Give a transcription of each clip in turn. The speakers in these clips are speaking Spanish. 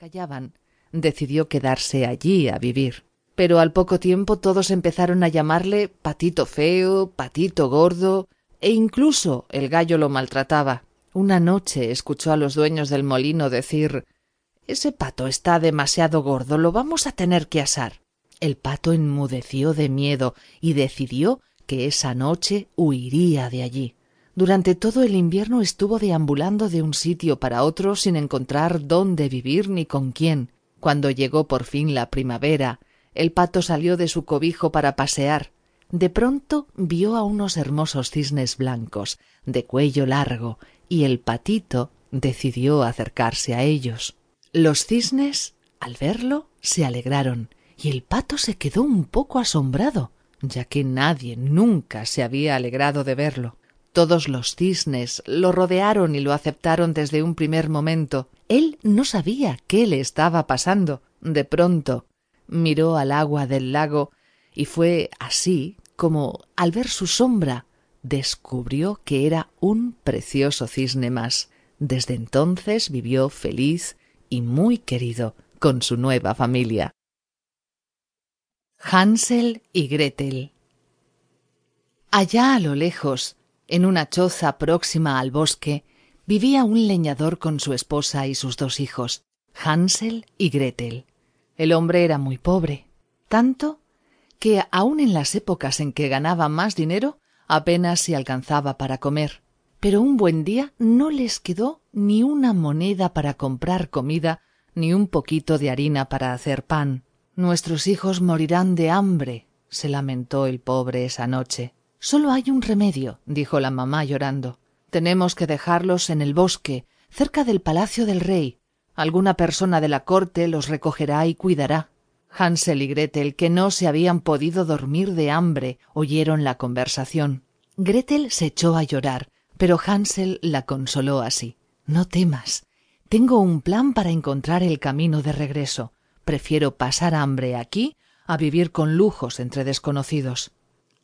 callaban, decidió quedarse allí a vivir. Pero al poco tiempo todos empezaron a llamarle patito feo, patito gordo, e incluso el gallo lo maltrataba. Una noche escuchó a los dueños del molino decir Ese pato está demasiado gordo, lo vamos a tener que asar. El pato enmudeció de miedo y decidió que esa noche huiría de allí. Durante todo el invierno estuvo deambulando de un sitio para otro sin encontrar dónde vivir ni con quién. Cuando llegó por fin la primavera, el pato salió de su cobijo para pasear. De pronto vio a unos hermosos cisnes blancos, de cuello largo, y el patito decidió acercarse a ellos. Los cisnes, al verlo, se alegraron, y el pato se quedó un poco asombrado, ya que nadie nunca se había alegrado de verlo. Todos los cisnes lo rodearon y lo aceptaron desde un primer momento. Él no sabía qué le estaba pasando. De pronto miró al agua del lago y fue así como, al ver su sombra, descubrió que era un precioso cisne más. Desde entonces vivió feliz y muy querido con su nueva familia. Hansel y Gretel Allá a lo lejos, en una choza próxima al bosque, vivía un leñador con su esposa y sus dos hijos, Hansel y Gretel. El hombre era muy pobre, tanto que aun en las épocas en que ganaba más dinero apenas se alcanzaba para comer. Pero un buen día no les quedó ni una moneda para comprar comida, ni un poquito de harina para hacer pan. Nuestros hijos morirán de hambre, se lamentó el pobre esa noche. Solo hay un remedio, dijo la mamá llorando. Tenemos que dejarlos en el bosque, cerca del palacio del rey. Alguna persona de la corte los recogerá y cuidará. Hansel y Gretel, que no se habían podido dormir de hambre, oyeron la conversación. Gretel se echó a llorar, pero Hansel la consoló así. No temas. Tengo un plan para encontrar el camino de regreso. Prefiero pasar hambre aquí a vivir con lujos entre desconocidos.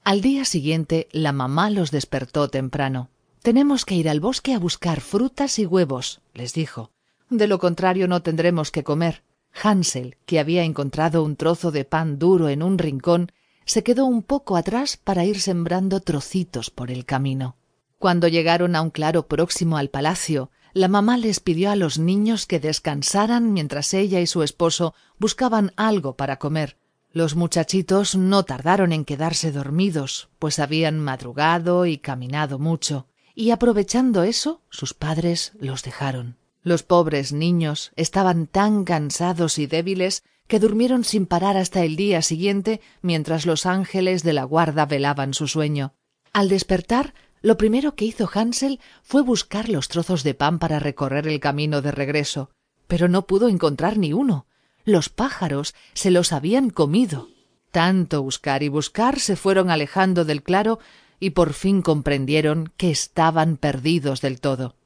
Al día siguiente la mamá los despertó temprano. Tenemos que ir al bosque a buscar frutas y huevos, les dijo. De lo contrario no tendremos que comer. Hansel, que había encontrado un trozo de pan duro en un rincón, se quedó un poco atrás para ir sembrando trocitos por el camino. Cuando llegaron a un claro próximo al palacio, la mamá les pidió a los niños que descansaran mientras ella y su esposo buscaban algo para comer. Los muchachitos no tardaron en quedarse dormidos, pues habían madrugado y caminado mucho, y aprovechando eso, sus padres los dejaron. Los pobres niños estaban tan cansados y débiles que durmieron sin parar hasta el día siguiente mientras los ángeles de la guarda velaban su sueño. Al despertar, lo primero que hizo Hansel fue buscar los trozos de pan para recorrer el camino de regreso, pero no pudo encontrar ni uno. Los pájaros se los habían comido. Tanto buscar y buscar se fueron alejando del claro y por fin comprendieron que estaban perdidos del todo.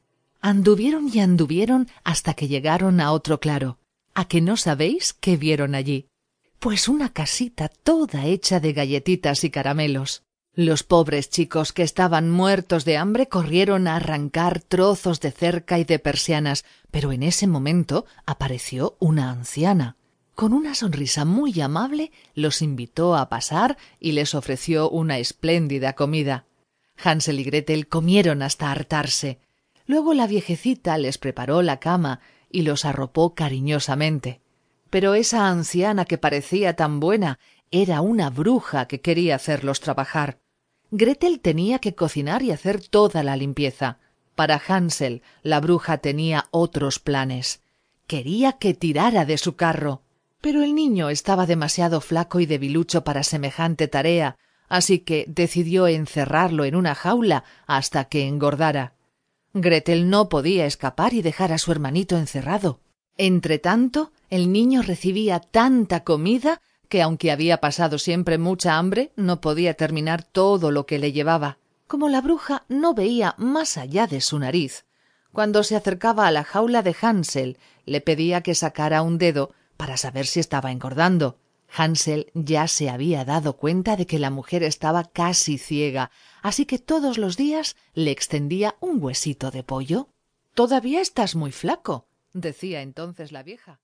Anduvieron y anduvieron hasta que llegaron a otro claro. ¿A que no sabéis qué vieron allí? Pues una casita toda hecha de galletitas y caramelos. Los pobres chicos que estaban muertos de hambre corrieron a arrancar trozos de cerca y de persianas, pero en ese momento apareció una anciana. Con una sonrisa muy amable los invitó a pasar y les ofreció una espléndida comida. Hansel y Gretel comieron hasta hartarse. Luego la viejecita les preparó la cama y los arropó cariñosamente. Pero esa anciana que parecía tan buena era una bruja que quería hacerlos trabajar. Gretel tenía que cocinar y hacer toda la limpieza. Para Hansel la bruja tenía otros planes. Quería que tirara de su carro. Pero el niño estaba demasiado flaco y debilucho para semejante tarea, así que decidió encerrarlo en una jaula hasta que engordara. Gretel no podía escapar y dejar a su hermanito encerrado. Entretanto, el niño recibía tanta comida que aunque había pasado siempre mucha hambre, no podía terminar todo lo que le llevaba. Como la bruja no veía más allá de su nariz, cuando se acercaba a la jaula de Hansel, le pedía que sacara un dedo para saber si estaba engordando. Hansel ya se había dado cuenta de que la mujer estaba casi ciega, así que todos los días le extendía un huesito de pollo. Todavía estás muy flaco, decía entonces la vieja.